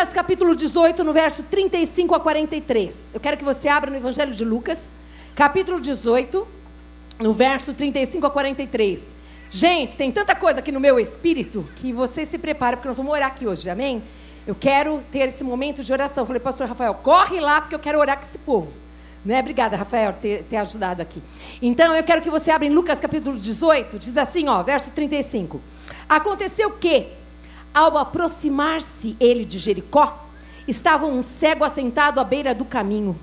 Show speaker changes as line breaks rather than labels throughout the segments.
Lucas capítulo 18, no verso 35 a 43. Eu quero que você abra no Evangelho de Lucas, capítulo 18, no verso 35 a 43. Gente, tem tanta coisa aqui no meu espírito que você se prepara, porque nós vamos orar aqui hoje, amém? Eu quero ter esse momento de oração. Falei, pastor Rafael, corre lá, porque eu quero orar com esse povo. Né? Obrigada, Rafael, por ter, ter ajudado aqui. Então, eu quero que você abra em Lucas capítulo 18, diz assim, ó, verso 35. Aconteceu que, ao aproximar-se ele de Jericó, estava um cego assentado à beira do caminho,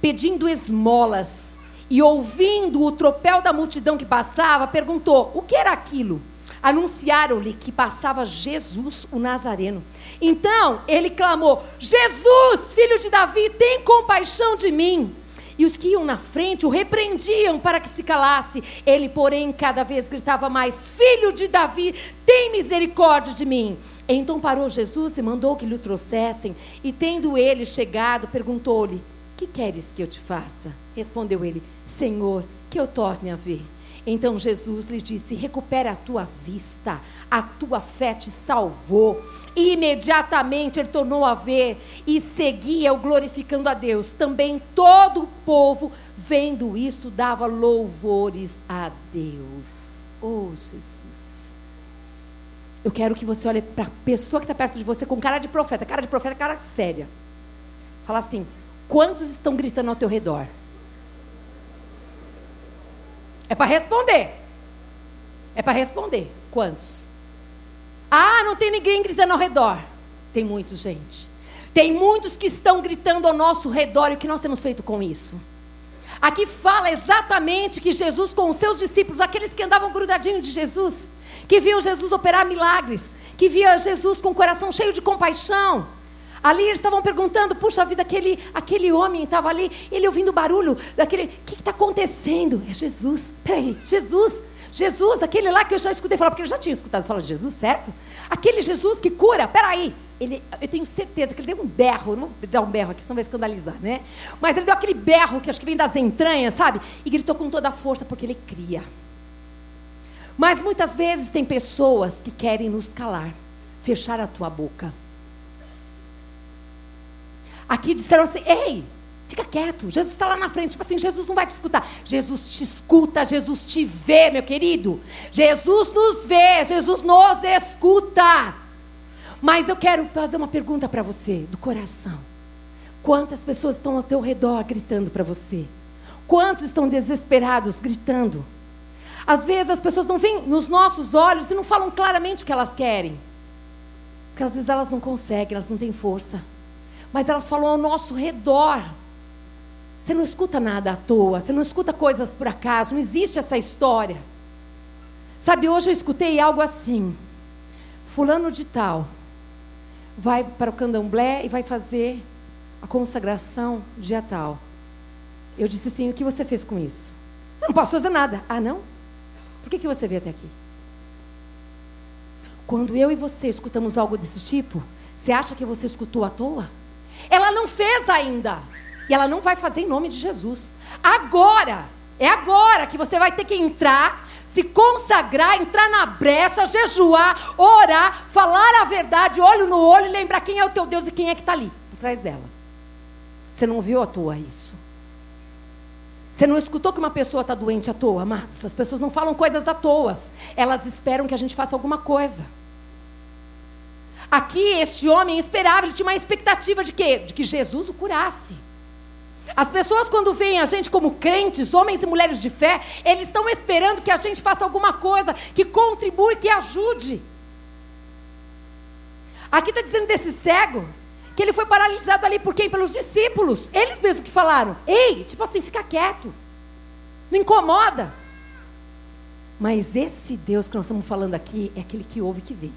pedindo esmolas, e ouvindo o tropel da multidão que passava, perguntou: o que era aquilo? Anunciaram-lhe que passava Jesus, o Nazareno. Então ele clamou: Jesus, filho de Davi, tem compaixão de mim. E os que iam na frente o repreendiam para que se calasse. Ele, porém, cada vez gritava mais: Filho de Davi, tem misericórdia de mim. Então parou Jesus e mandou que lhe trouxessem. E tendo ele chegado, perguntou-lhe: Que queres que eu te faça? Respondeu ele: Senhor, que eu torne a ver. Então Jesus lhe disse: Recupera a tua vista, a tua fé te salvou. E imediatamente ele tornou a ver e seguia o glorificando a Deus. Também todo o povo, vendo isso, dava louvores a Deus. Oh, Jesus. Eu quero que você olhe para a pessoa que está perto de você com cara de profeta, cara de profeta, cara séria. Fala assim: quantos estão gritando ao teu redor? É para responder. É para responder. Quantos? Ah, não tem ninguém gritando ao redor. Tem muitos, gente. Tem muitos que estão gritando ao nosso redor. E o que nós temos feito com isso? Aqui fala exatamente que Jesus, com os seus discípulos, aqueles que andavam grudadinhos de Jesus, que viam Jesus operar milagres, que via Jesus com o coração cheio de compaixão. Ali eles estavam perguntando, puxa vida, aquele, aquele homem estava ali, ele ouvindo o barulho daquele. O que está acontecendo? É Jesus. Peraí, Jesus. Jesus, aquele lá que eu já escutei falar, porque eu já tinha escutado falar de Jesus, certo? Aquele Jesus que cura, peraí. Ele, eu tenho certeza que ele deu um berro, não vou dar um berro aqui, senão vai escandalizar, né? Mas ele deu aquele berro que acho que vem das entranhas, sabe? E gritou com toda a força, porque ele cria. Mas muitas vezes tem pessoas que querem nos calar, fechar a tua boca. Aqui disseram assim: ei, Fica quieto. Jesus está lá na frente. Tipo assim, Jesus não vai te escutar. Jesus te escuta, Jesus te vê, meu querido. Jesus nos vê, Jesus nos escuta. Mas eu quero fazer uma pergunta para você, do coração. Quantas pessoas estão ao teu redor gritando para você? Quantos estão desesperados gritando? Às vezes as pessoas não vêm nos nossos olhos e não falam claramente o que elas querem. Porque às vezes elas não conseguem, elas não têm força. Mas elas falam ao nosso redor. Você não escuta nada à toa, você não escuta coisas por acaso, não existe essa história. Sabe, hoje eu escutei algo assim: Fulano de Tal vai para o candomblé e vai fazer a consagração dia tal. Eu disse assim: O que você fez com isso? Eu não posso fazer nada. Ah, não? Por que, que você veio até aqui? Quando eu e você escutamos algo desse tipo, você acha que você escutou à toa? Ela não fez ainda. E ela não vai fazer em nome de Jesus. Agora, é agora que você vai ter que entrar, se consagrar, entrar na brecha, jejuar, orar, falar a verdade, olho no olho, e lembrar quem é o teu Deus e quem é que está ali, por trás dela. Você não viu à toa isso. Você não escutou que uma pessoa está doente à toa, amados? As pessoas não falam coisas à toa. Elas esperam que a gente faça alguma coisa. Aqui, este homem esperava, ele tinha uma expectativa de quê? De que Jesus o curasse. As pessoas, quando veem a gente como crentes, homens e mulheres de fé, eles estão esperando que a gente faça alguma coisa que contribui, que ajude. Aqui está dizendo desse cego que ele foi paralisado ali por quem? Pelos discípulos. Eles mesmos que falaram: Ei, tipo assim, fica quieto. Não incomoda. Mas esse Deus que nós estamos falando aqui é aquele que ouve e que vê.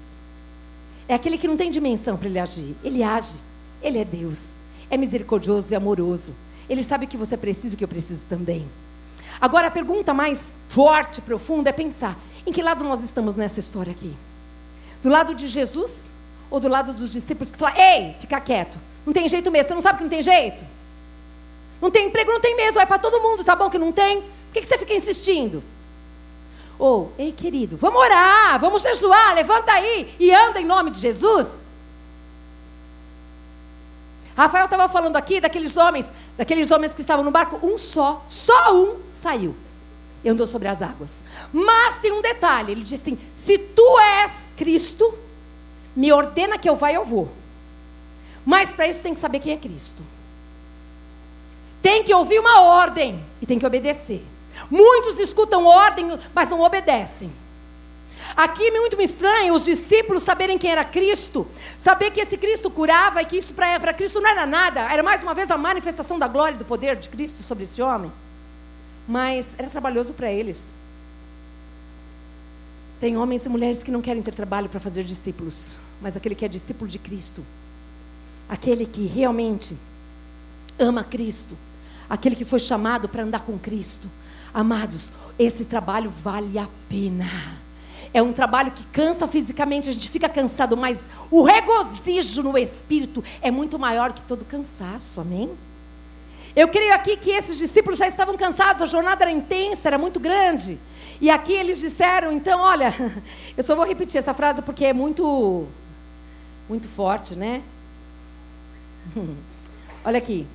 É aquele que não tem dimensão para ele agir. Ele age. Ele é Deus. É misericordioso e amoroso. Ele sabe que você precisa e o que eu preciso também. Agora, a pergunta mais forte, profunda, é pensar: em que lado nós estamos nessa história aqui? Do lado de Jesus ou do lado dos discípulos que falam: ei, fica quieto, não tem jeito mesmo, você não sabe que não tem jeito? Não tem emprego, não tem mesmo, é para todo mundo, tá bom que não tem? Por que, que você fica insistindo? Ou, ei querido, vamos orar, vamos jejuar, levanta aí e anda em nome de Jesus. Rafael estava falando aqui daqueles homens, daqueles homens que estavam no barco, um só, só um saiu. E andou sobre as águas. Mas tem um detalhe, ele disse assim: se tu és Cristo, me ordena que eu vá, eu vou. Mas para isso tem que saber quem é Cristo. Tem que ouvir uma ordem e tem que obedecer. Muitos escutam ordem, mas não obedecem. Aqui muito me estranha os discípulos saberem quem era Cristo, saber que esse Cristo curava e que isso para Cristo não era nada, era mais uma vez a manifestação da glória e do poder de Cristo sobre esse homem. Mas era trabalhoso para eles. Tem homens e mulheres que não querem ter trabalho para fazer discípulos, mas aquele que é discípulo de Cristo, aquele que realmente ama Cristo, aquele que foi chamado para andar com Cristo, amados, esse trabalho vale a pena. É um trabalho que cansa fisicamente, a gente fica cansado, mas o regozijo no espírito é muito maior que todo cansaço, amém? Eu creio aqui que esses discípulos já estavam cansados, a jornada era intensa, era muito grande. E aqui eles disseram, então, olha, eu só vou repetir essa frase porque é muito, muito forte, né? Olha aqui.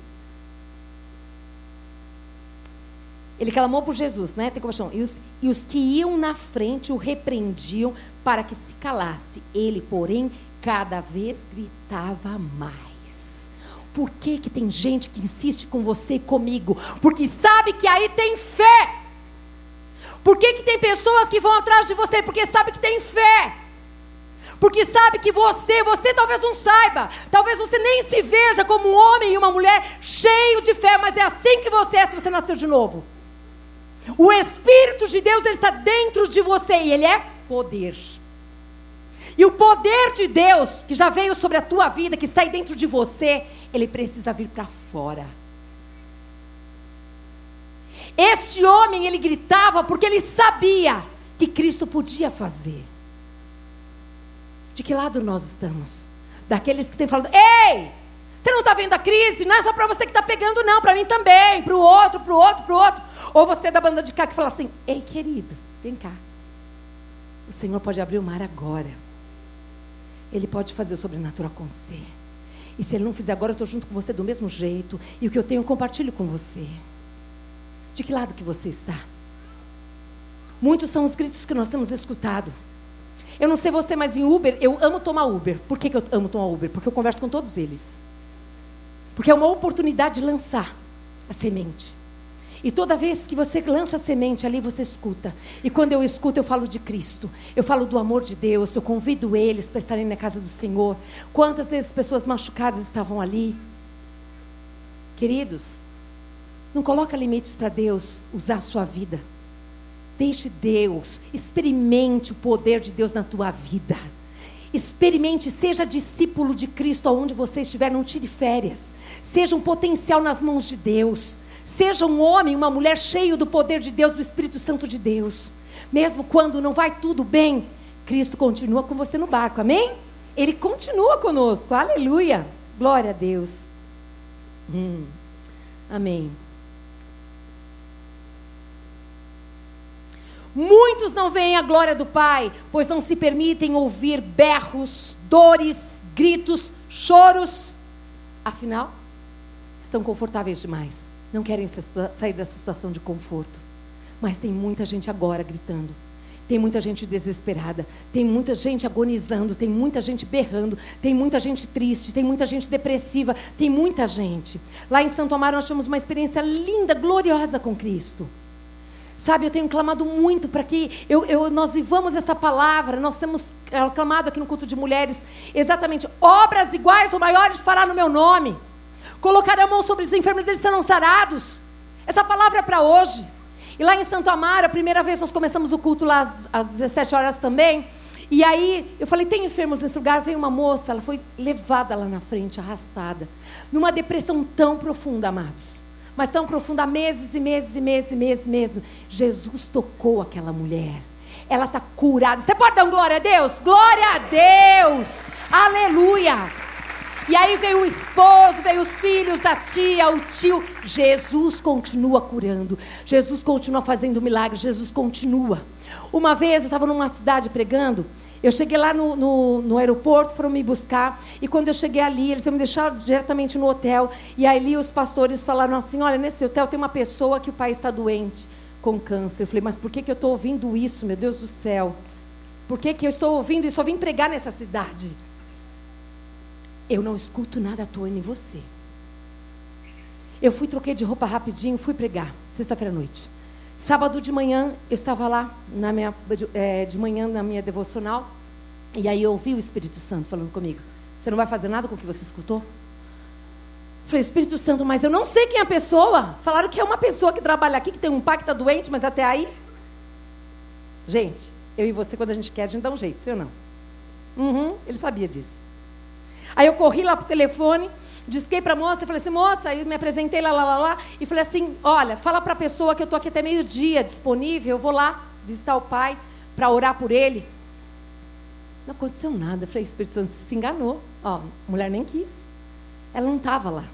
Ele clamou por Jesus, né? Tem compaixão. E os, e os que iam na frente o repreendiam para que se calasse. Ele, porém, cada vez gritava mais. Por que, que tem gente que insiste com você e comigo? Porque sabe que aí tem fé. Por que, que tem pessoas que vão atrás de você? Porque sabe que tem fé. Porque sabe que você, você talvez não saiba, talvez você nem se veja como um homem e uma mulher cheio de fé, mas é assim que você é se você nasceu de novo. O Espírito de Deus ele está dentro de você e ele é poder. E o poder de Deus que já veio sobre a tua vida, que está aí dentro de você, ele precisa vir para fora. Este homem, ele gritava porque ele sabia que Cristo podia fazer. De que lado nós estamos? Daqueles que têm falado: "Ei, você não está vendo a crise? Não é só para você que está pegando, não. Para mim também. Para o outro, para o outro, para o outro. Ou você é da banda de cá que fala assim: Ei, querido, vem cá. O Senhor pode abrir o mar agora. Ele pode fazer o sobrenatural acontecer. E se Ele não fizer agora, eu estou junto com você do mesmo jeito. E o que eu tenho, eu compartilho com você. De que lado que você está? Muitos são os gritos que nós temos escutado. Eu não sei você, mas em Uber, eu amo tomar Uber. Por que, que eu amo tomar Uber? Porque eu converso com todos eles. Porque é uma oportunidade de lançar a semente. E toda vez que você lança a semente ali, você escuta. E quando eu escuto, eu falo de Cristo. Eu falo do amor de Deus. Eu convido eles para estarem na casa do Senhor. Quantas vezes pessoas machucadas estavam ali? Queridos, não coloca limites para Deus usar a sua vida. Deixe Deus, experimente o poder de Deus na tua vida. Experimente, seja discípulo de Cristo aonde você estiver, não tire férias. Seja um potencial nas mãos de Deus. Seja um homem, uma mulher cheio do poder de Deus, do Espírito Santo de Deus. Mesmo quando não vai tudo bem, Cristo continua com você no barco, amém? Ele continua conosco, aleluia. Glória a Deus. Hum. Amém. Muitos não veem a glória do Pai, pois não se permitem ouvir berros, dores, gritos, choros. Afinal, estão confortáveis demais. Não querem sair dessa situação de conforto. Mas tem muita gente agora gritando. Tem muita gente desesperada, tem muita gente agonizando, tem muita gente berrando, tem muita gente triste, tem muita gente depressiva, tem muita gente. Lá em Santo Amaro nós tivemos uma experiência linda, gloriosa com Cristo. Sabe, eu tenho clamado muito para que eu, eu, nós vivamos essa palavra. Nós temos clamado aqui no culto de mulheres exatamente: obras iguais ou maiores fará no meu nome. Colocar a mão sobre os enfermos, eles serão sarados. Essa palavra é para hoje. E lá em Santo Amaro, a primeira vez nós começamos o culto lá às, às 17 horas também. E aí eu falei: tem enfermos nesse lugar? Veio uma moça, ela foi levada lá na frente, arrastada, numa depressão tão profunda, amados mas tão profunda há meses e meses e meses e meses mesmo. Jesus tocou aquela mulher. Ela está curada. Você pode dar um glória a Deus? Glória a Deus! Aleluia! E aí veio o esposo, veio os filhos, a tia, o tio. Jesus continua curando. Jesus continua fazendo milagres. Jesus continua. Uma vez eu estava numa cidade pregando Eu cheguei lá no, no, no, aeroporto, foram me buscar. E quando eu cheguei ali, eles me deixaram diretamente no hotel. E ali os pastores falaram assim: Olha, nesse hotel tem uma pessoa que o pai está doente com câncer. Eu falei: Mas por que, que eu estou ouvindo isso, meu Deus do céu? Por que, que eu estou ouvindo isso? Eu vim pregar nessa cidade. Eu não escuto nada à toa em você. Eu fui, troquei de roupa rapidinho, fui pregar, sexta-feira à noite. Sábado de manhã, eu estava lá na minha, de, é, de manhã na minha devocional, e aí eu ouvi o Espírito Santo falando comigo. Você não vai fazer nada com o que você escutou? Falei, Espírito Santo, mas eu não sei quem é a pessoa. Falaram que é uma pessoa que trabalha aqui, que tem um pai que está doente, mas até aí. Gente, eu e você, quando a gente quer, a gente dá um jeito, sim ou não? Uhum, ele sabia disso. Aí eu corri lá pro telefone, disquei para a moça e falei assim, moça, aí me apresentei lá, lá, lá, lá, e falei assim, olha, fala para a pessoa que eu estou aqui até meio-dia disponível, eu vou lá visitar o pai para orar por ele. Não aconteceu nada. Falei, Espírito Santo se enganou. Ó, a mulher nem quis. Ela não estava lá.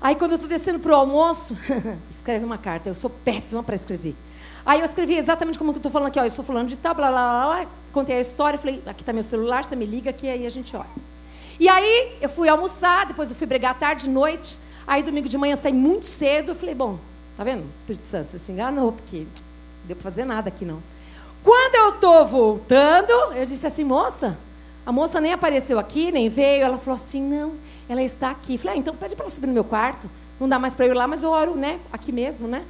Aí quando eu estou descendo para o almoço, escreve uma carta. Eu sou péssima para escrever. Aí eu escrevi exatamente como eu estou falando aqui. Ó, eu estou falando de tal, blá, blá, blá, blá. Contei a história. Falei, aqui está meu celular, você me liga aqui, aí a gente olha. E aí eu fui almoçar, depois eu fui bregar tarde, noite. Aí domingo de manhã saí muito cedo. Eu falei, bom, tá vendo? Espírito Santo, você se enganou, porque não deu para fazer nada aqui não. Quando eu estou voltando, eu disse assim, moça, a moça nem apareceu aqui, nem veio. Ela falou assim, não, ela está aqui. Falei, ah, então pede para ela subir no meu quarto. Não dá mais para eu ir lá, mas eu oro, né? Aqui mesmo, né?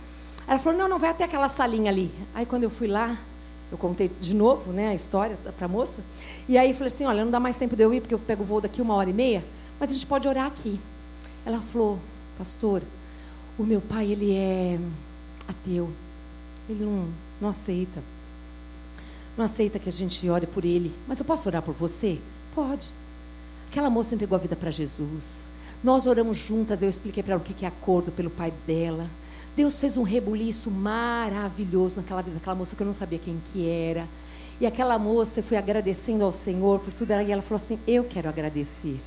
Ela falou, não, não, vai até aquela salinha ali. Aí quando eu fui lá, eu contei de novo, né, a história para a moça. E aí falei assim, olha, não dá mais tempo de eu ir, porque eu pego o voo daqui uma hora e meia, mas a gente pode orar aqui. Ela falou, pastor, o meu pai, ele é ateu. Ele não, não aceita não aceita que a gente ore por ele, mas eu posso orar por você? Pode. Aquela moça entregou a vida para Jesus. Nós oramos juntas, eu expliquei para ela o que é acordo pelo pai dela. Deus fez um rebuliço maravilhoso naquela vida daquela moça que eu não sabia quem que era. E aquela moça foi agradecendo ao Senhor por tudo. E ela falou assim: Eu quero agradecer.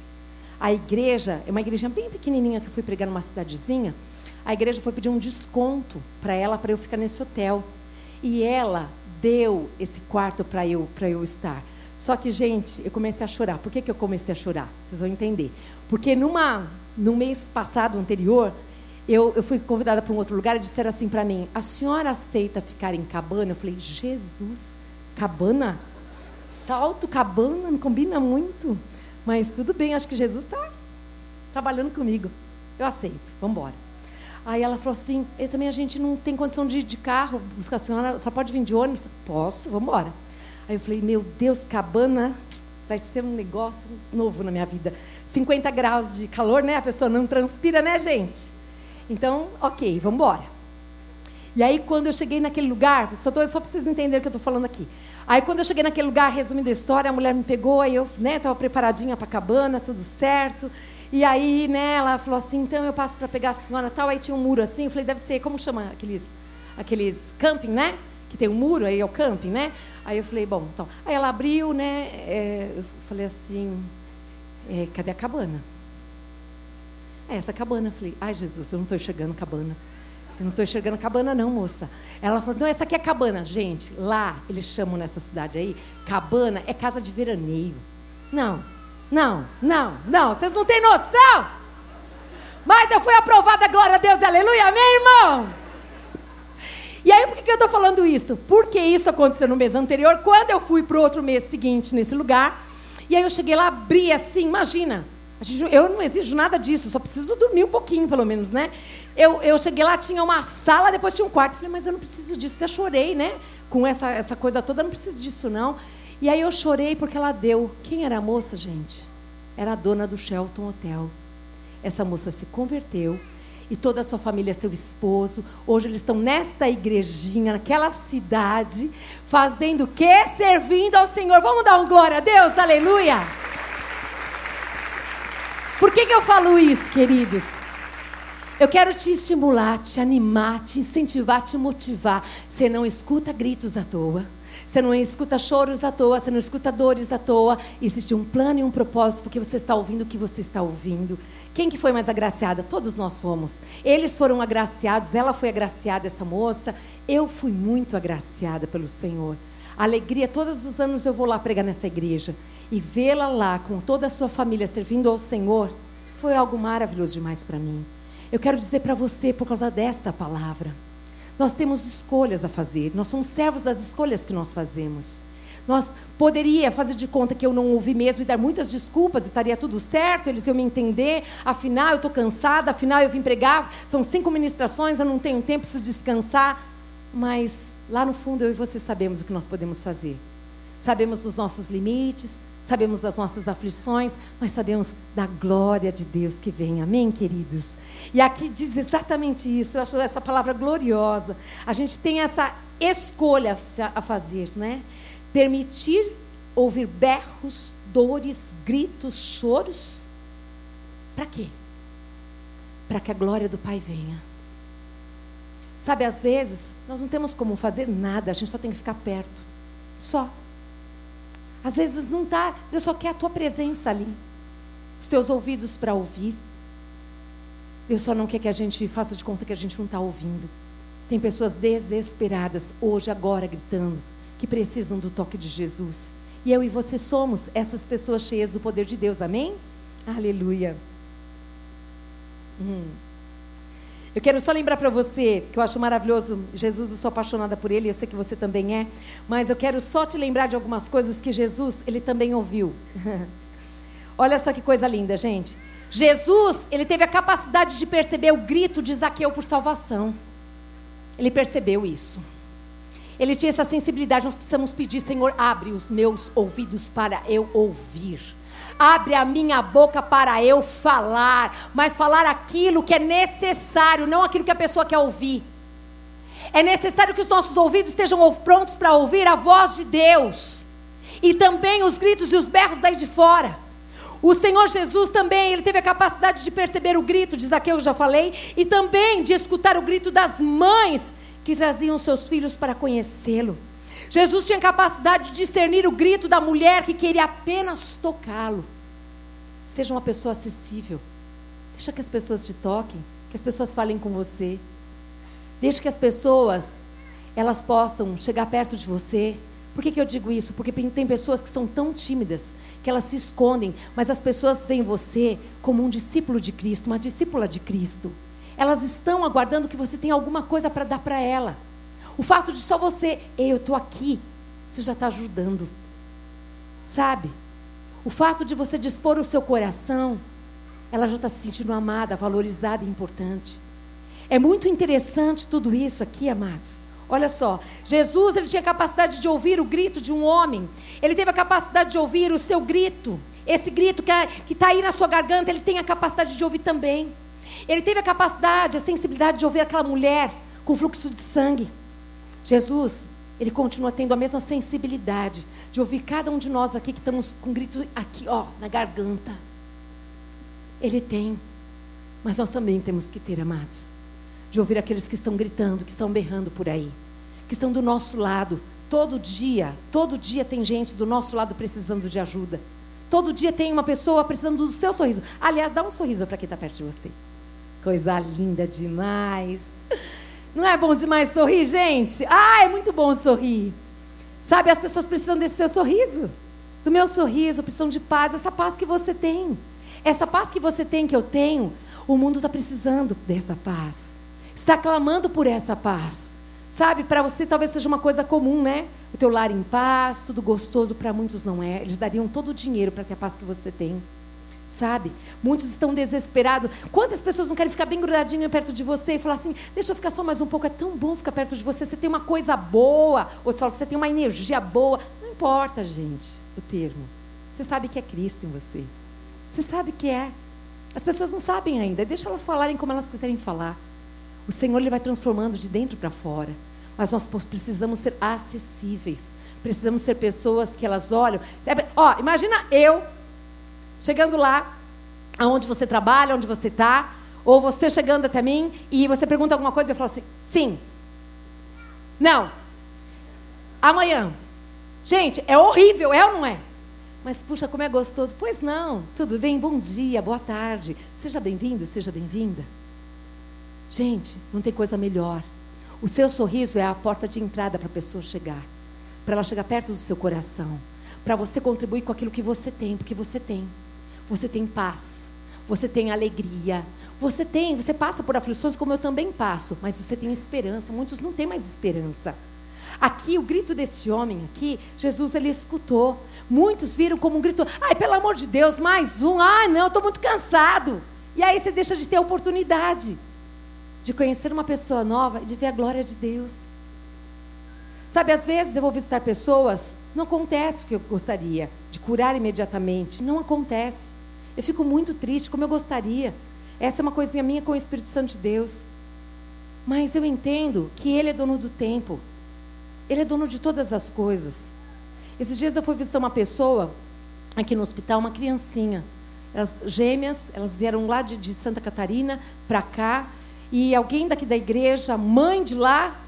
A igreja, é uma igreja bem pequenininha que eu fui pregar numa cidadezinha. A igreja foi pedir um desconto para ela, para eu ficar nesse hotel. E ela deu esse quarto para eu, eu estar. Só que, gente, eu comecei a chorar. Por que, que eu comecei a chorar? Vocês vão entender. Porque numa, no mês passado, anterior, eu, eu fui convidada para um outro lugar e disseram assim para mim: A senhora aceita ficar em cabana? Eu falei: Jesus, cabana? Salto, cabana, não combina muito. Mas tudo bem, acho que Jesus está trabalhando comigo. Eu aceito, vamos embora. Aí ela falou assim: e também a gente não tem condição de ir de carro buscar a senhora, só pode vir de ônibus? Posso, vamos embora. Aí eu falei: meu Deus, cabana vai ser um negócio novo na minha vida. 50 graus de calor, né? A pessoa não transpira, né, gente? Então, ok, vamos embora. E aí, quando eu cheguei naquele lugar, só, tô, só para vocês entenderem o que eu estou falando aqui. Aí, quando eu cheguei naquele lugar, resumindo a história, a mulher me pegou, aí eu estava né, preparadinha para a cabana, tudo certo. E aí, né, ela falou assim, então eu passo para pegar a senhora tal. Aí tinha um muro assim, eu falei, deve ser, como chama aqueles, aqueles camping, né? Que tem um muro, aí é o camping, né? Aí eu falei, bom, então. Aí ela abriu, né? É, eu falei assim, é, cadê a cabana? É essa cabana. Eu falei, ai Jesus, eu não estou enxergando cabana. Eu não estou enxergando cabana, não, moça. Ela falou, não, essa aqui é cabana. Gente, lá, eles chamam nessa cidade aí, cabana é casa de veraneio. Não, não, não, não. Vocês não têm noção. Mas eu fui aprovada, glória a Deus, aleluia, amém, irmão? E aí, por que eu estou falando isso? Porque isso aconteceu no mês anterior, quando eu fui para o outro mês seguinte nesse lugar. E aí eu cheguei lá, abri assim, imagina. Eu não exijo nada disso, só preciso dormir um pouquinho, pelo menos, né? Eu, eu cheguei lá, tinha uma sala, depois tinha um quarto. Falei, mas eu não preciso disso. Já chorei, né? Com essa, essa coisa toda, eu não preciso disso, não. E aí eu chorei porque ela deu. Quem era a moça, gente? Era a dona do Shelton Hotel. Essa moça se converteu e toda a sua família, seu esposo. Hoje eles estão nesta igrejinha, naquela cidade, fazendo o quê? Servindo ao Senhor. Vamos dar um glória a Deus, aleluia! Por que, que eu falo isso, queridos? Eu quero te estimular, te animar, te incentivar, te motivar. Você não escuta gritos à toa. Você não escuta choros à toa, você não escuta dores à toa. Existe um plano e um propósito porque você está ouvindo o que você está ouvindo. Quem que foi mais agraciada? Todos nós fomos. Eles foram agraciados, ela foi agraciada, essa moça. Eu fui muito agraciada pelo Senhor. Alegria, todos os anos eu vou lá pregar nessa igreja. E vê-la lá com toda a sua família servindo ao Senhor foi algo maravilhoso demais para mim. Eu quero dizer para você, por causa desta palavra, nós temos escolhas a fazer, nós somos servos das escolhas que nós fazemos. Nós poderia fazer de conta que eu não ouvi mesmo e dar muitas desculpas, estaria tudo certo, eles iam me entender. Afinal, eu estou cansada, afinal, eu vim pregar, são cinco ministrações, eu não tenho tempo, preciso descansar. Mas lá no fundo, eu e você sabemos o que nós podemos fazer. Sabemos dos nossos limites, sabemos das nossas aflições, mas sabemos da glória de Deus que vem. Amém, queridos? E aqui diz exatamente isso. Eu acho essa palavra gloriosa. A gente tem essa escolha a fazer, né? Permitir ouvir berros, dores, gritos, choros. Para quê? Para que a glória do Pai venha. Sabe, às vezes, nós não temos como fazer nada, a gente só tem que ficar perto. Só. Às vezes não está, Deus só quer a tua presença ali. Os teus ouvidos para ouvir. Deus só não quer que a gente faça de conta que a gente não está ouvindo. Tem pessoas desesperadas hoje, agora, gritando, que precisam do toque de Jesus. E eu e você somos essas pessoas cheias do poder de Deus, amém? Aleluia. Hum. Eu quero só lembrar para você, que eu acho maravilhoso, Jesus, eu sou apaixonada por ele, eu sei que você também é, mas eu quero só te lembrar de algumas coisas que Jesus, ele também ouviu. Olha só que coisa linda, gente. Jesus, ele teve a capacidade de perceber o grito de Zaqueu por salvação. Ele percebeu isso. Ele tinha essa sensibilidade, nós precisamos pedir, Senhor, abre os meus ouvidos para eu ouvir. Abre a minha boca para eu falar, mas falar aquilo que é necessário, não aquilo que a pessoa quer ouvir. É necessário que os nossos ouvidos estejam prontos para ouvir a voz de Deus. E também os gritos e os berros daí de fora. O Senhor Jesus também, ele teve a capacidade de perceber o grito de Zaqueu, já falei, e também de escutar o grito das mães que traziam seus filhos para conhecê-lo. Jesus tinha capacidade de discernir o grito da mulher que queria apenas tocá-lo. Seja uma pessoa acessível. Deixa que as pessoas te toquem, que as pessoas falem com você. Deixa que as pessoas elas possam chegar perto de você. Por que, que eu digo isso? Porque tem pessoas que são tão tímidas que elas se escondem, mas as pessoas veem você como um discípulo de Cristo, uma discípula de Cristo. Elas estão aguardando que você tenha alguma coisa para dar para ela. O fato de só você, eu estou aqui, você já está ajudando. Sabe? O fato de você dispor o seu coração, ela já está se sentindo amada, valorizada e importante. É muito interessante tudo isso aqui, amados. Olha só, Jesus ele tinha capacidade de ouvir o grito de um homem. Ele teve a capacidade de ouvir o seu grito. Esse grito que está aí na sua garganta, ele tem a capacidade de ouvir também. Ele teve a capacidade, a sensibilidade de ouvir aquela mulher com fluxo de sangue. Jesus, ele continua tendo a mesma sensibilidade de ouvir cada um de nós aqui que estamos com um grito aqui, ó, na garganta. Ele tem. Mas nós também temos que ter, amados, de ouvir aqueles que estão gritando, que estão berrando por aí, que estão do nosso lado. Todo dia, todo dia tem gente do nosso lado precisando de ajuda. Todo dia tem uma pessoa precisando do seu sorriso. Aliás, dá um sorriso para quem está perto de você. Coisa linda demais. Não é bom demais sorrir, gente? Ah, é muito bom sorrir. Sabe, as pessoas precisam desse seu sorriso. Do meu sorriso, precisam de paz, essa paz que você tem. Essa paz que você tem, que eu tenho, o mundo está precisando dessa paz. Está clamando por essa paz. Sabe, para você talvez seja uma coisa comum, né? O teu lar em paz, tudo gostoso, para muitos não é. Eles dariam todo o dinheiro para ter a paz que você tem sabe? Muitos estão desesperados. Quantas pessoas não querem ficar bem grudadinho perto de você e falar assim: deixa eu ficar só mais um pouco, é tão bom ficar perto de você, você tem uma coisa boa, ou só você tem uma energia boa. Não importa, gente, o termo. Você sabe que é Cristo em você. Você sabe que é. As pessoas não sabem ainda, deixa elas falarem como elas quiserem falar. O Senhor ele vai transformando de dentro para fora. Mas nós precisamos ser acessíveis. Precisamos ser pessoas que elas olham. Ó, imagina eu chegando lá, aonde você trabalha, onde você está, ou você chegando até mim e você pergunta alguma coisa e eu falo assim: sim. Não. Amanhã. Gente, é horrível, é ou não é? Mas puxa, como é gostoso. Pois não, tudo bem, bom dia, boa tarde. Seja bem-vindo, seja bem-vinda. Gente, não tem coisa melhor. O seu sorriso é a porta de entrada para a pessoa chegar. para ela chegar perto do seu coração, para você contribuir com aquilo que você tem, porque você tem. Você tem paz, você tem alegria, você tem, você passa por aflições como eu também passo, mas você tem esperança. Muitos não têm mais esperança. Aqui, o grito desse homem aqui, Jesus ele escutou. Muitos viram como um grito: ai, pelo amor de Deus, mais um. Ai, não, estou muito cansado. E aí você deixa de ter a oportunidade de conhecer uma pessoa nova e de ver a glória de Deus. Sabe, às vezes eu vou visitar pessoas, não acontece o que eu gostaria, de curar imediatamente. Não acontece. Eu fico muito triste, como eu gostaria. Essa é uma coisinha minha com o Espírito Santo de Deus. Mas eu entendo que Ele é dono do tempo. Ele é dono de todas as coisas. Esses dias eu fui visitar uma pessoa aqui no hospital, uma criancinha. Elas gêmeas, elas vieram lá de, de Santa Catarina para cá. E alguém daqui da igreja, mãe de lá,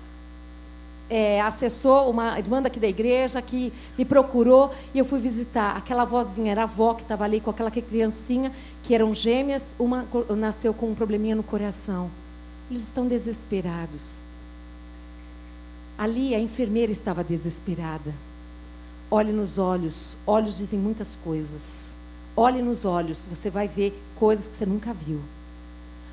é, acessou uma irmã daqui da igreja que me procurou e eu fui visitar. Aquela vozinha era a avó que estava ali com aquela criancinha, que eram gêmeas, uma nasceu com um probleminha no coração. Eles estão desesperados. Ali a enfermeira estava desesperada. Olhe nos olhos, olhos dizem muitas coisas. Olhe nos olhos, você vai ver coisas que você nunca viu.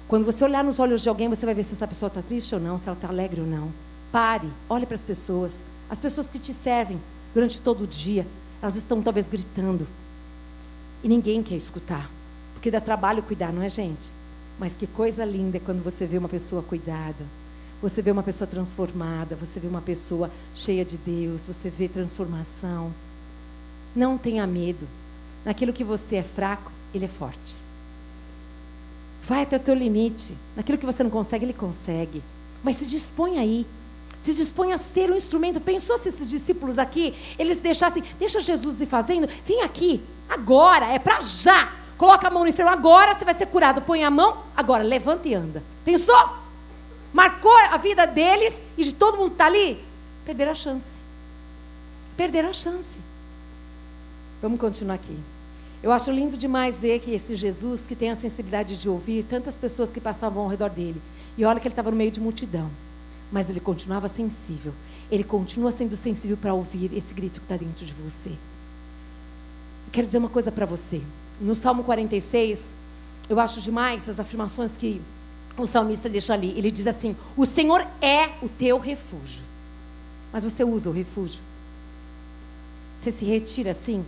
Quando você olhar nos olhos de alguém, você vai ver se essa pessoa está triste ou não, se ela está alegre ou não. Pare, olhe para as pessoas. As pessoas que te servem durante todo o dia, elas estão talvez gritando. E ninguém quer escutar. Porque dá trabalho cuidar, não é, gente? Mas que coisa linda é quando você vê uma pessoa cuidada. Você vê uma pessoa transformada, você vê uma pessoa cheia de Deus, você vê transformação. Não tenha medo. Naquilo que você é fraco, ele é forte. Vai até o teu limite. Naquilo que você não consegue, ele consegue. Mas se dispõe aí se dispõe a ser um instrumento. Pensou se esses discípulos aqui, eles deixassem, deixa Jesus ir fazendo, vem aqui, agora, é para já. Coloca a mão no enfermo, agora você vai ser curado. Põe a mão, agora, levanta e anda. Pensou? Marcou a vida deles e de todo mundo que está ali? Perderam a chance. Perderam a chance. Vamos continuar aqui. Eu acho lindo demais ver que esse Jesus, que tem a sensibilidade de ouvir tantas pessoas que passavam ao redor dele. E olha que ele estava no meio de multidão mas ele continuava sensível. Ele continua sendo sensível para ouvir esse grito que está dentro de você. Eu quero dizer uma coisa para você. No Salmo 46, eu acho demais as afirmações que o salmista deixa ali. Ele diz assim: O Senhor é o teu refúgio. Mas você usa o refúgio. Você se retira assim,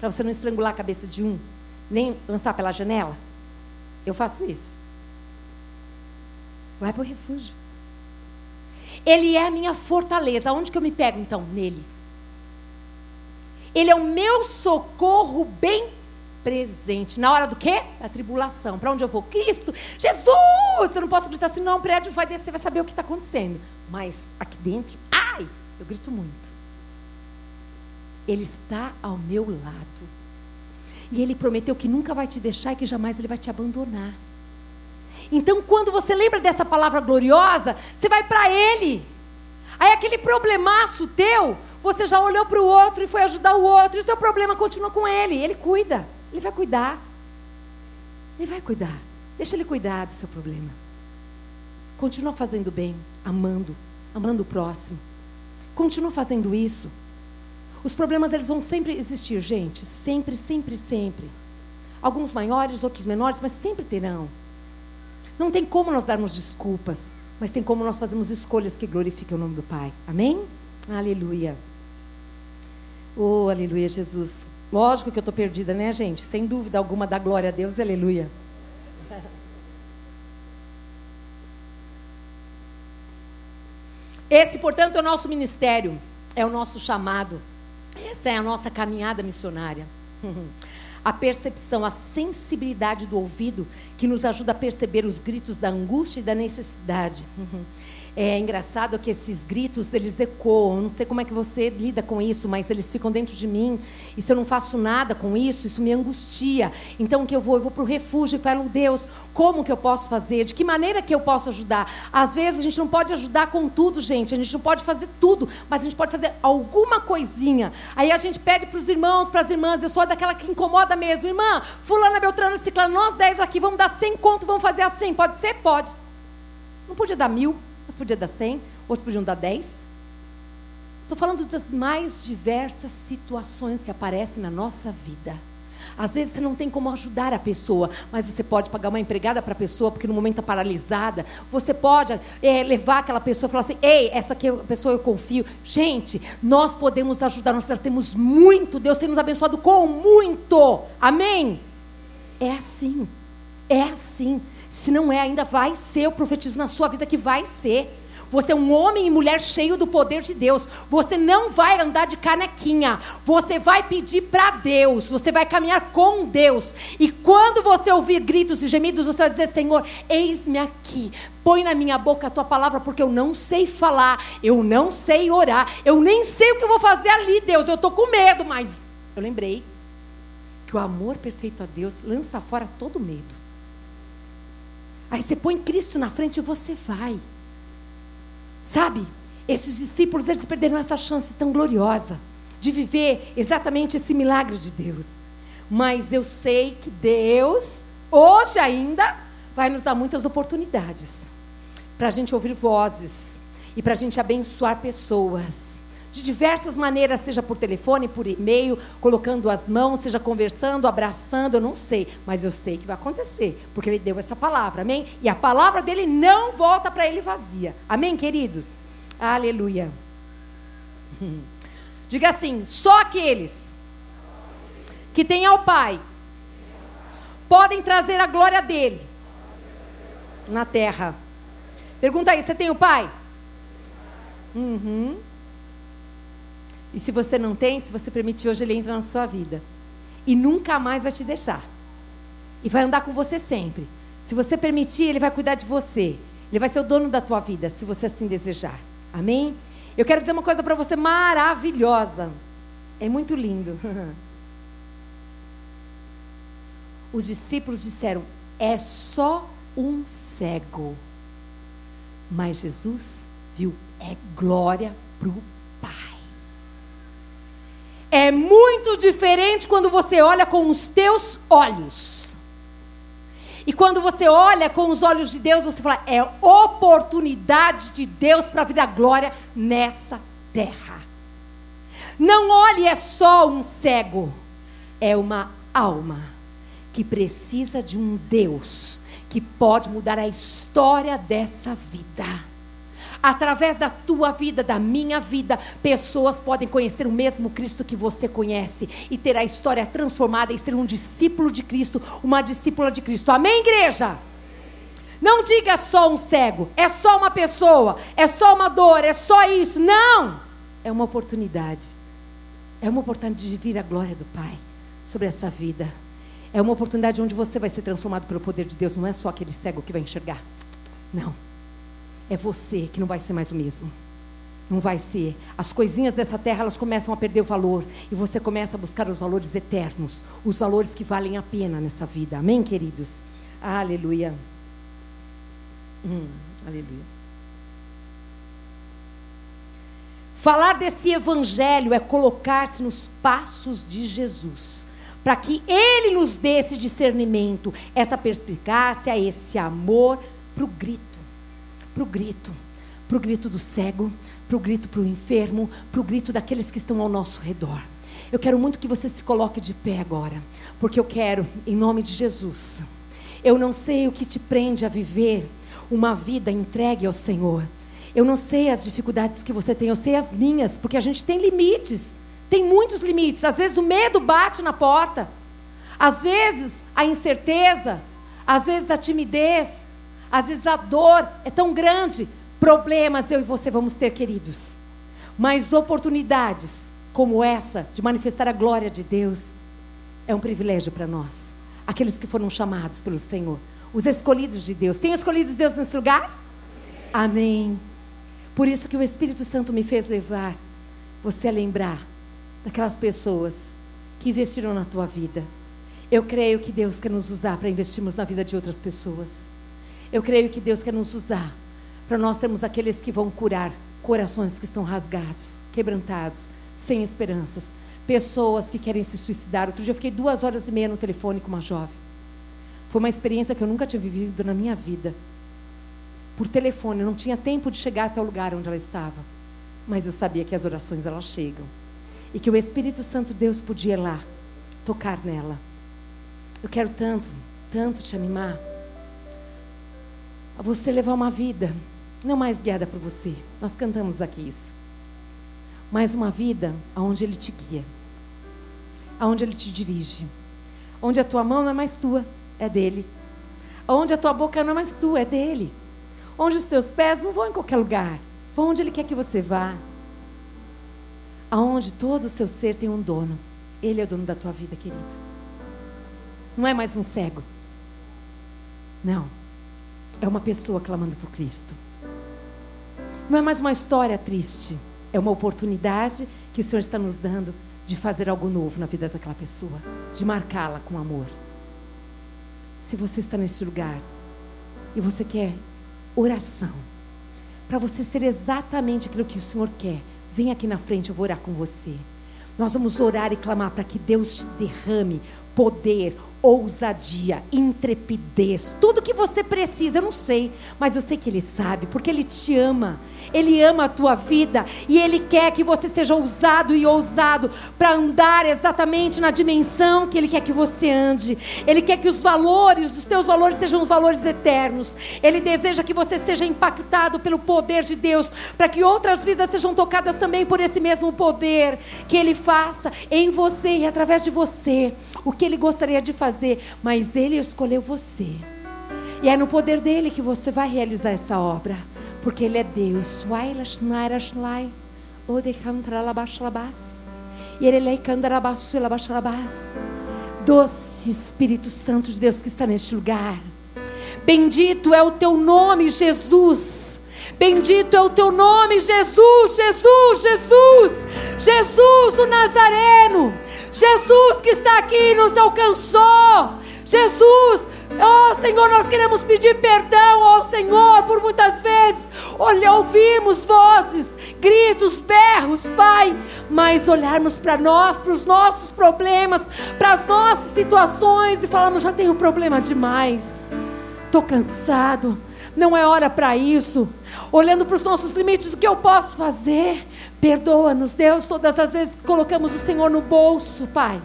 para você não estrangular a cabeça de um, nem lançar pela janela. Eu faço isso. Vai para o refúgio. Ele é a minha fortaleza. Onde que eu me pego então? Nele. Ele é o meu socorro bem presente. Na hora do quê? Da tribulação. Para onde eu vou? Cristo, Jesus! Eu não posso gritar assim, não, o prédio vai descer, vai saber o que está acontecendo. Mas aqui dentro, ai, eu grito muito. Ele está ao meu lado. E ele prometeu que nunca vai te deixar e que jamais ele vai te abandonar. Então, quando você lembra dessa palavra gloriosa, você vai para Ele. Aí aquele problemaço teu, você já olhou para o outro e foi ajudar o outro, e o seu problema continua com Ele. Ele cuida, Ele vai cuidar. Ele vai cuidar. Deixa Ele cuidar do seu problema. Continua fazendo bem, amando, amando o próximo. Continua fazendo isso. Os problemas eles vão sempre existir, gente, sempre, sempre, sempre. Alguns maiores, outros menores, mas sempre terão. Não tem como nós darmos desculpas, mas tem como nós fazermos escolhas que glorifiquem o nome do Pai. Amém? Aleluia. Oh, aleluia, Jesus. Lógico que eu estou perdida, né, gente? Sem dúvida alguma, da glória a Deus, aleluia. Esse, portanto, é o nosso ministério, é o nosso chamado. Essa é a nossa caminhada missionária. a percepção, a sensibilidade do ouvido que nos ajuda a perceber os gritos da angústia e da necessidade. Uhum. É engraçado que esses gritos, eles ecoam. Não sei como é que você lida com isso, mas eles ficam dentro de mim. E se eu não faço nada com isso, isso me angustia. Então, o que eu vou? Eu vou para o refúgio e falo, Deus, como que eu posso fazer? De que maneira que eu posso ajudar? Às vezes, a gente não pode ajudar com tudo, gente. A gente não pode fazer tudo, mas a gente pode fazer alguma coisinha. Aí a gente pede para os irmãos, para as irmãs. Eu sou daquela que incomoda mesmo. Irmã, fulana, beltrana, ciclana, nós dez aqui, vamos dar cem conto, vamos fazer assim. Pode ser? Pode. Não podia dar mil. Uns podiam dar 100, outros podiam dar 10. Estou falando das mais diversas situações que aparecem na nossa vida. Às vezes você não tem como ajudar a pessoa, mas você pode pagar uma empregada para a pessoa, porque no momento está paralisada. Você pode é, levar aquela pessoa e falar assim: ei, essa aqui é pessoa eu confio. Gente, nós podemos ajudar, nós já temos muito, Deus tem nos abençoado com muito. Amém? É assim. É assim. Se não é, ainda vai ser, eu profetizo na sua vida que vai ser. Você é um homem e mulher cheio do poder de Deus. Você não vai andar de canequinha. Você vai pedir para Deus. Você vai caminhar com Deus. E quando você ouvir gritos e gemidos, você vai dizer: Senhor, eis-me aqui. Põe na minha boca a tua palavra, porque eu não sei falar. Eu não sei orar. Eu nem sei o que eu vou fazer ali, Deus. Eu estou com medo, mas eu lembrei que o amor perfeito a Deus lança fora todo medo. Aí você põe Cristo na frente e você vai. Sabe? Esses discípulos, eles perderam essa chance tão gloriosa de viver exatamente esse milagre de Deus. Mas eu sei que Deus, hoje ainda, vai nos dar muitas oportunidades para a gente ouvir vozes e para a gente abençoar pessoas. De diversas maneiras, seja por telefone, por e-mail, colocando as mãos, seja conversando, abraçando, eu não sei, mas eu sei que vai acontecer, porque ele deu essa palavra, amém? E a palavra dele não volta para ele vazia, amém, queridos? Aleluia. Diga assim: só aqueles que têm ao Pai podem trazer a glória dele na terra. Pergunta aí: você tem o Pai? Uhum. E se você não tem, se você permitir hoje, ele entra na sua vida. E nunca mais vai te deixar. E vai andar com você sempre. Se você permitir, ele vai cuidar de você. Ele vai ser o dono da tua vida, se você assim desejar. Amém? Eu quero dizer uma coisa para você maravilhosa. É muito lindo. Os discípulos disseram: é só um cego. Mas Jesus viu: é glória para o. É muito diferente quando você olha com os teus olhos. E quando você olha com os olhos de Deus, você fala: é oportunidade de Deus para vir a glória nessa terra. Não olhe é só um cego, é uma alma que precisa de um Deus que pode mudar a história dessa vida. Através da tua vida, da minha vida, pessoas podem conhecer o mesmo Cristo que você conhece e ter a história transformada e ser um discípulo de Cristo, uma discípula de Cristo. Amém, igreja? Não diga só um cego, é só uma pessoa, é só uma dor, é só isso. Não! É uma oportunidade. É uma oportunidade de vir a glória do Pai sobre essa vida. É uma oportunidade onde você vai ser transformado pelo poder de Deus. Não é só aquele cego que vai enxergar. Não é você que não vai ser mais o mesmo. Não vai ser. As coisinhas dessa terra, elas começam a perder o valor. E você começa a buscar os valores eternos. Os valores que valem a pena nessa vida. Amém, queridos? Aleluia. Hum, aleluia. Falar desse evangelho é colocar-se nos passos de Jesus. Para que Ele nos dê esse discernimento, essa perspicácia, esse amor para o grito para o grito, para o grito do cego, para o grito para o enfermo, para o grito daqueles que estão ao nosso redor. Eu quero muito que você se coloque de pé agora, porque eu quero, em nome de Jesus. Eu não sei o que te prende a viver uma vida entregue ao Senhor. Eu não sei as dificuldades que você tem, eu sei as minhas, porque a gente tem limites, tem muitos limites. Às vezes o medo bate na porta, às vezes a incerteza, às vezes a timidez, às vezes a dor é tão grande, problemas eu e você vamos ter, queridos. Mas oportunidades como essa de manifestar a glória de Deus é um privilégio para nós. Aqueles que foram chamados pelo Senhor, os escolhidos de Deus. Tem escolhidos de Deus nesse lugar? Amém. Por isso que o Espírito Santo me fez levar você a lembrar daquelas pessoas que investiram na tua vida. Eu creio que Deus quer nos usar para investirmos na vida de outras pessoas. Eu creio que Deus quer nos usar para nós sermos aqueles que vão curar corações que estão rasgados, quebrantados, sem esperanças, pessoas que querem se suicidar. Outro dia eu fiquei duas horas e meia no telefone com uma jovem. Foi uma experiência que eu nunca tinha vivido na minha vida. Por telefone, eu não tinha tempo de chegar até o lugar onde ela estava. mas eu sabia que as orações elas chegam e que o Espírito Santo Deus podia ir lá tocar nela. Eu quero tanto, tanto te animar a você levar uma vida não mais guiada por você. Nós cantamos aqui isso. Mas uma vida aonde ele te guia. Aonde ele te dirige. Onde a tua mão não é mais tua, é dele. Onde a tua boca não é mais tua, é dele. Onde os teus pés não vão em qualquer lugar. Vão onde ele quer que você vá. Aonde todo o seu ser tem um dono. Ele é o dono da tua vida, querido. Não é mais um cego. Não. É uma pessoa clamando por Cristo. Não é mais uma história triste. É uma oportunidade que o Senhor está nos dando de fazer algo novo na vida daquela pessoa, de marcá-la com amor. Se você está nesse lugar e você quer oração, para você ser exatamente aquilo que o Senhor quer, vem aqui na frente, eu vou orar com você. Nós vamos orar e clamar para que Deus te derrame poder, ousadia, intrepidez, tudo que você precisa, eu não sei, mas eu sei que Ele sabe, porque Ele te ama, Ele ama a tua vida e Ele quer que você seja ousado e ousado para andar exatamente na dimensão que Ele quer que você ande. Ele quer que os valores, os teus valores sejam os valores eternos. Ele deseja que você seja impactado pelo poder de Deus, para que outras vidas sejam tocadas também por esse mesmo poder, que Ele faça em você e através de você o que Ele gostaria de fazer fazer, mas Ele escolheu você. E é no poder dele que você vai realizar essa obra, porque Ele é Deus. Doce Espírito Santo de Deus que está neste lugar. Bendito é o teu nome, Jesus. Bendito é o teu nome, Jesus, Jesus, Jesus, Jesus o Nazareno. Jesus que está aqui nos alcançou. Jesus, oh Senhor, nós queremos pedir perdão ao Senhor por muitas vezes. Olha, ouvimos vozes, gritos, berros, Pai, mas olharmos para nós, para os nossos problemas, para as nossas situações e falamos: já tenho problema demais, estou cansado, não é hora para isso. Olhando para os nossos limites, o que eu posso fazer? Perdoa-nos, Deus, todas as vezes que colocamos o Senhor no bolso, Pai.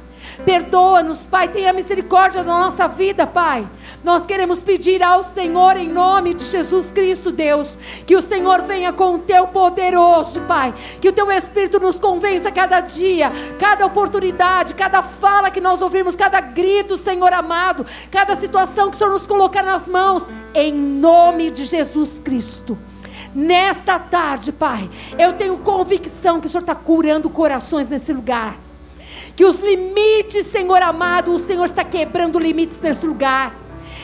Perdoa-nos, Pai, tenha misericórdia da nossa vida, Pai. Nós queremos pedir ao Senhor, em nome de Jesus Cristo, Deus, que o Senhor venha com o teu poder hoje, Pai. Que o teu Espírito nos convença cada dia, cada oportunidade, cada fala que nós ouvimos, cada grito, Senhor amado, cada situação que o Senhor nos colocar nas mãos, em nome de Jesus Cristo. Nesta tarde, Pai, eu tenho convicção que o Senhor está curando corações nesse lugar. Que os limites, Senhor amado, o Senhor está quebrando limites nesse lugar.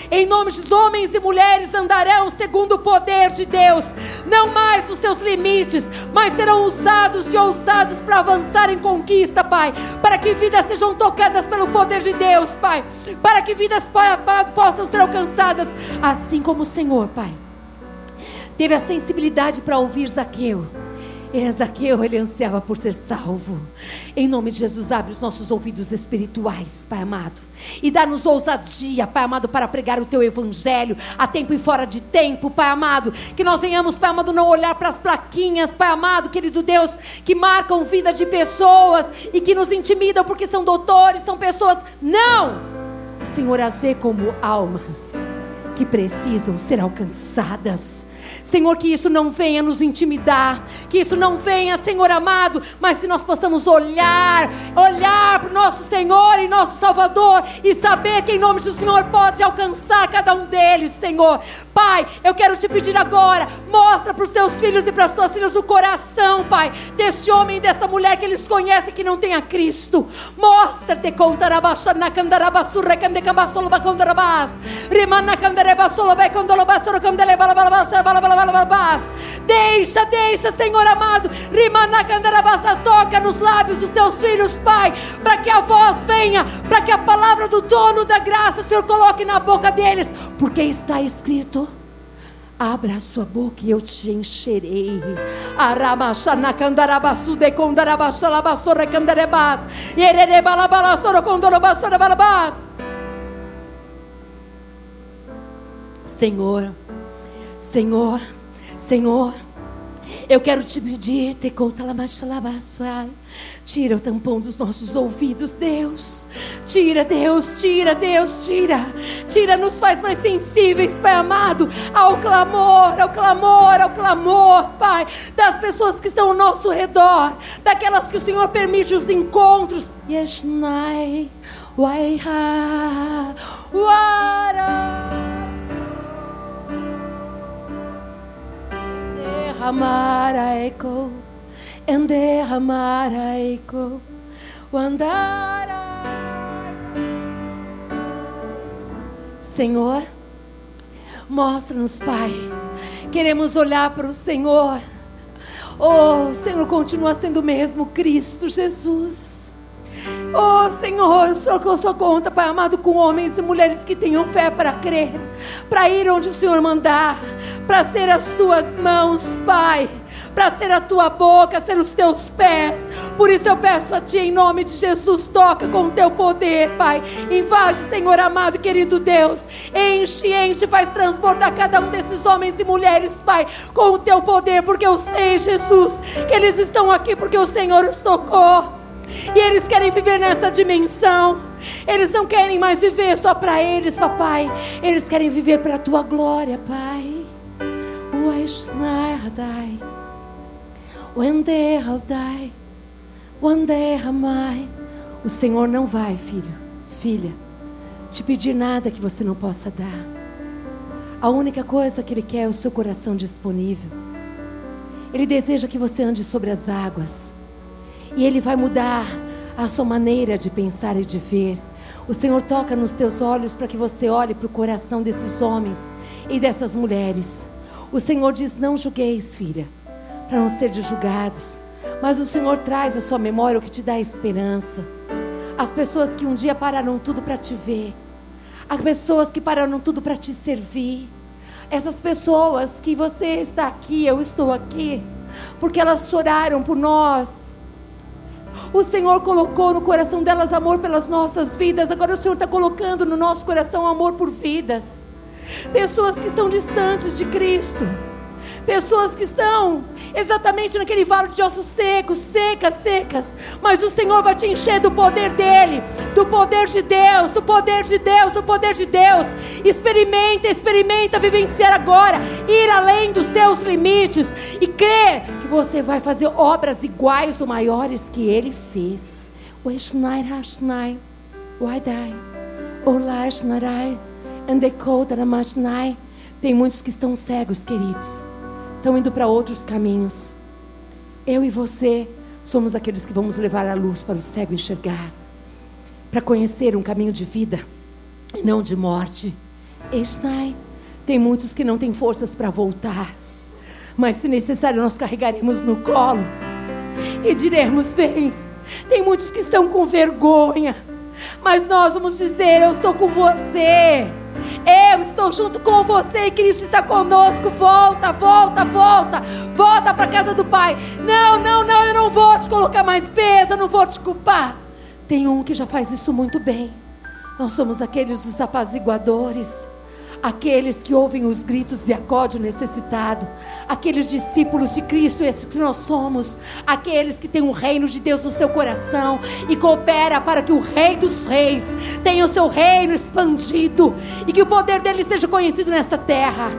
Em nome dos homens e mulheres andarão segundo o poder de Deus, não mais nos seus limites, mas serão usados e ousados para avançar em conquista, Pai, para que vidas sejam tocadas pelo poder de Deus, Pai, para que vidas, Pai amado, possam ser alcançadas, assim como o Senhor, Pai teve a sensibilidade para ouvir Zaqueu. E Zaqueu, ele ansiava por ser salvo. Em nome de Jesus, abre os nossos ouvidos espirituais, Pai amado. E dá-nos ousadia, Pai amado, para pregar o Teu Evangelho, a tempo e fora de tempo, Pai amado. Que nós venhamos, Pai amado, não olhar para as plaquinhas, Pai amado, querido Deus, que marcam vida de pessoas e que nos intimidam porque são doutores, são pessoas. Não! O Senhor as vê como almas que precisam ser alcançadas Senhor, que isso não venha nos intimidar, que isso não venha, Senhor amado, mas que nós possamos olhar, olhar para o nosso Senhor e nosso Salvador e saber que em nome do Senhor pode alcançar cada um deles, Senhor. Pai, eu quero te pedir agora, mostra para os teus filhos e para as tuas filhas o coração, Pai, deste homem e dessa mulher que eles conhecem que não tem a Cristo. Mostra-te contarabasha na candarabasurra candecabasolo bacondarabas. Rimana candarebasolo becondolobasoro candelebalabalabasa Deixa, deixa, Senhor amado. Toca nos lábios dos teus filhos, Pai, para que a voz venha, para que a palavra do dono da graça, Senhor, coloque na boca deles, porque está escrito. Abra a sua boca e eu te encherei. Senhor, Senhor, Senhor, Eu quero te pedir, te conta Tira o tampão dos nossos ouvidos, Deus. Tira, Deus, tira, Deus, tira. Tira, nos faz mais sensíveis, Pai amado, ao clamor, ao clamor, ao clamor, Pai, das pessoas que estão ao nosso redor, daquelas que o Senhor permite os encontros. Yeshnai, Waiha, Wara. Derramar a eco, en derramar a eco, o andar. Senhor, mostra-nos, Pai. Queremos olhar para o Senhor. Oh, o Senhor continua sendo o mesmo Cristo Jesus. Senhor, só conta, Pai amado, com homens e mulheres que tenham fé para crer, para ir onde o Senhor mandar, para ser as tuas mãos, Pai, para ser a tua boca, ser os teus pés. Por isso eu peço a Ti, em nome de Jesus, toca com o teu poder, Pai. Invade, Senhor amado e querido Deus. Enche, enche, faz transbordar cada um desses homens e mulheres, Pai, com o teu poder, porque eu sei, Jesus, que eles estão aqui porque o Senhor os tocou. E eles querem viver nessa dimensão. Eles não querem mais viver só para eles, papai. Eles querem viver para a tua glória, pai. O Senhor não vai, filho, filha, te pedir nada que você não possa dar. A única coisa que Ele quer é o seu coração disponível. Ele deseja que você ande sobre as águas. E Ele vai mudar a sua maneira de pensar e de ver. O Senhor toca nos teus olhos para que você olhe para o coração desses homens e dessas mulheres. O Senhor diz: Não julgueis, filha, para não ser julgados. Mas o Senhor traz à sua memória o que te dá esperança. As pessoas que um dia pararam tudo para te ver. As pessoas que pararam tudo para te servir. Essas pessoas que você está aqui, eu estou aqui, porque elas choraram por nós, o Senhor colocou no coração delas amor pelas nossas vidas. Agora o Senhor está colocando no nosso coração amor por vidas. Pessoas que estão distantes de Cristo. Pessoas que estão exatamente naquele vale de ossos secos, secas, secas. Mas o Senhor vai te encher do poder dEle, do poder de Deus, do poder de Deus, do poder de Deus. Experimenta, experimenta vivenciar agora, ir além dos seus limites e crer que você vai fazer obras iguais ou maiores que Ele fez. O Eshnai Hashnai, Waidai, Olá Shnarai, Andekodaramashnarai. Tem muitos que estão cegos, queridos estão indo para outros caminhos. Eu e você somos aqueles que vamos levar a luz para o cego enxergar, para conhecer um caminho de vida e não de morte. Estai, tem muitos que não têm forças para voltar, mas se necessário nós carregaremos no colo e diremos: Vem. Tem muitos que estão com vergonha, mas nós vamos dizer: Eu estou com você. Eu estou junto com você e Cristo está conosco. Volta, volta, volta. Volta para a casa do Pai. Não, não, não, eu não vou te colocar mais peso, eu não vou te culpar. Tem um que já faz isso muito bem. Nós somos aqueles dos apaziguadores aqueles que ouvem os gritos e acode o necessitado, aqueles discípulos de Cristo, esses que nós somos, aqueles que têm o reino de Deus no seu coração e coopera para que o Rei dos Reis tenha o seu reino expandido e que o poder dele seja conhecido nesta terra.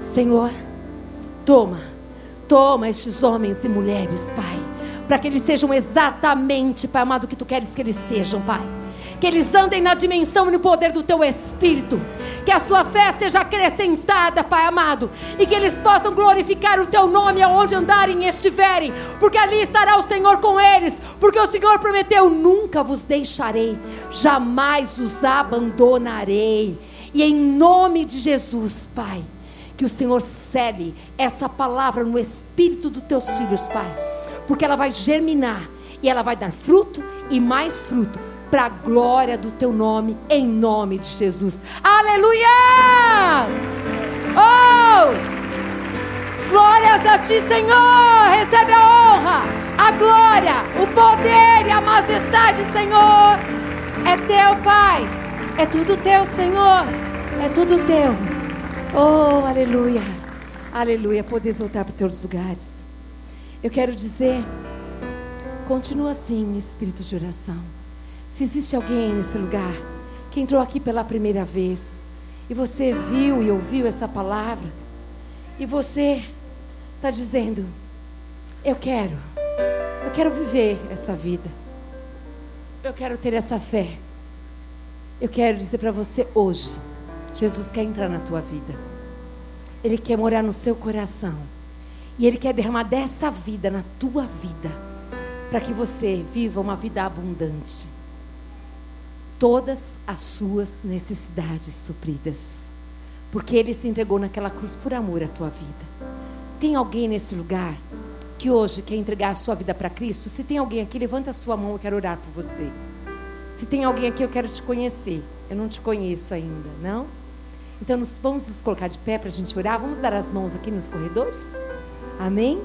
Senhor, toma, toma estes homens e mulheres, Pai, para que eles sejam exatamente, Pai amado, o que tu queres que eles sejam, Pai que eles andem na dimensão e no poder do teu Espírito, que a sua fé seja acrescentada, Pai amado, e que eles possam glorificar o teu nome aonde andarem e estiverem, porque ali estará o Senhor com eles, porque o Senhor prometeu: nunca vos deixarei, jamais os abandonarei. E em nome de Jesus, Pai, que o Senhor cele essa palavra no espírito dos teus filhos, Pai, porque ela vai germinar e ela vai dar fruto e mais fruto para a glória do teu nome, em nome de Jesus. Aleluia! Oh! Glórias a ti, Senhor! Recebe a honra, a glória, o poder e a majestade, Senhor. É teu, Pai. É tudo teu, Senhor. É tudo teu. Oh, aleluia. Aleluia, poder voltar para os teus lugares. Eu quero dizer, continua assim, espírito de oração. Se existe alguém nesse lugar que entrou aqui pela primeira vez e você viu e ouviu essa palavra e você está dizendo, eu quero, eu quero viver essa vida, eu quero ter essa fé. Eu quero dizer para você hoje, Jesus quer entrar na tua vida. Ele quer morar no seu coração. E Ele quer derramar dessa vida na tua vida. Para que você viva uma vida abundante. Todas as suas necessidades supridas. Porque Ele se entregou naquela cruz por amor à tua vida. Tem alguém nesse lugar que hoje quer entregar a sua vida para Cristo? Se tem alguém aqui, levanta a sua mão, eu quero orar por você. Se tem alguém aqui, eu quero te conhecer. Eu não te conheço ainda, não? Então, nós vamos nos colocar de pé para a gente orar. Vamos dar as mãos aqui nos corredores? Amém?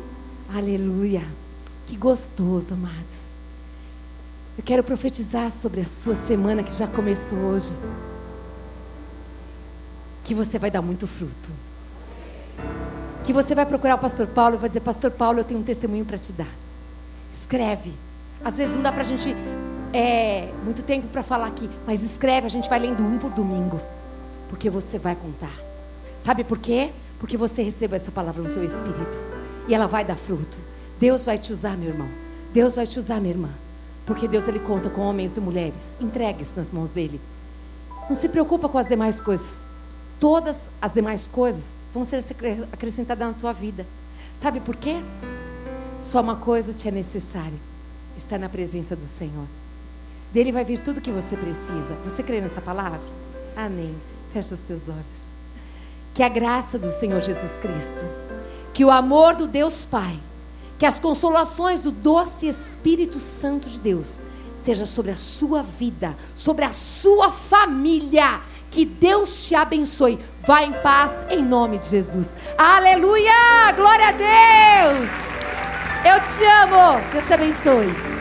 Aleluia. Que gostoso, amados. Eu quero profetizar sobre a sua semana que já começou hoje. Que você vai dar muito fruto. Que você vai procurar o pastor Paulo e vai dizer: Pastor Paulo, eu tenho um testemunho para te dar. Escreve. Às vezes não dá para a gente é, muito tempo para falar aqui, mas escreve, a gente vai lendo um por domingo. Porque você vai contar. Sabe por quê? Porque você recebeu essa palavra no seu espírito. E ela vai dar fruto. Deus vai te usar, meu irmão. Deus vai te usar, minha irmã. Porque Deus ele conta com homens e mulheres. Entregue-se nas mãos dele. Não se preocupa com as demais coisas. Todas as demais coisas vão ser acrescentadas na tua vida. Sabe por quê? Só uma coisa te é necessária: estar na presença do Senhor. Dele vai vir tudo que você precisa. Você crê nessa palavra? Amém. Fecha os teus olhos. Que a graça do Senhor Jesus Cristo, que o amor do Deus Pai, que as consolações do doce Espírito Santo de Deus seja sobre a sua vida, sobre a sua família. Que Deus te abençoe. Vá em paz em nome de Jesus. Aleluia! Glória a Deus! Eu te amo. Deus te abençoe.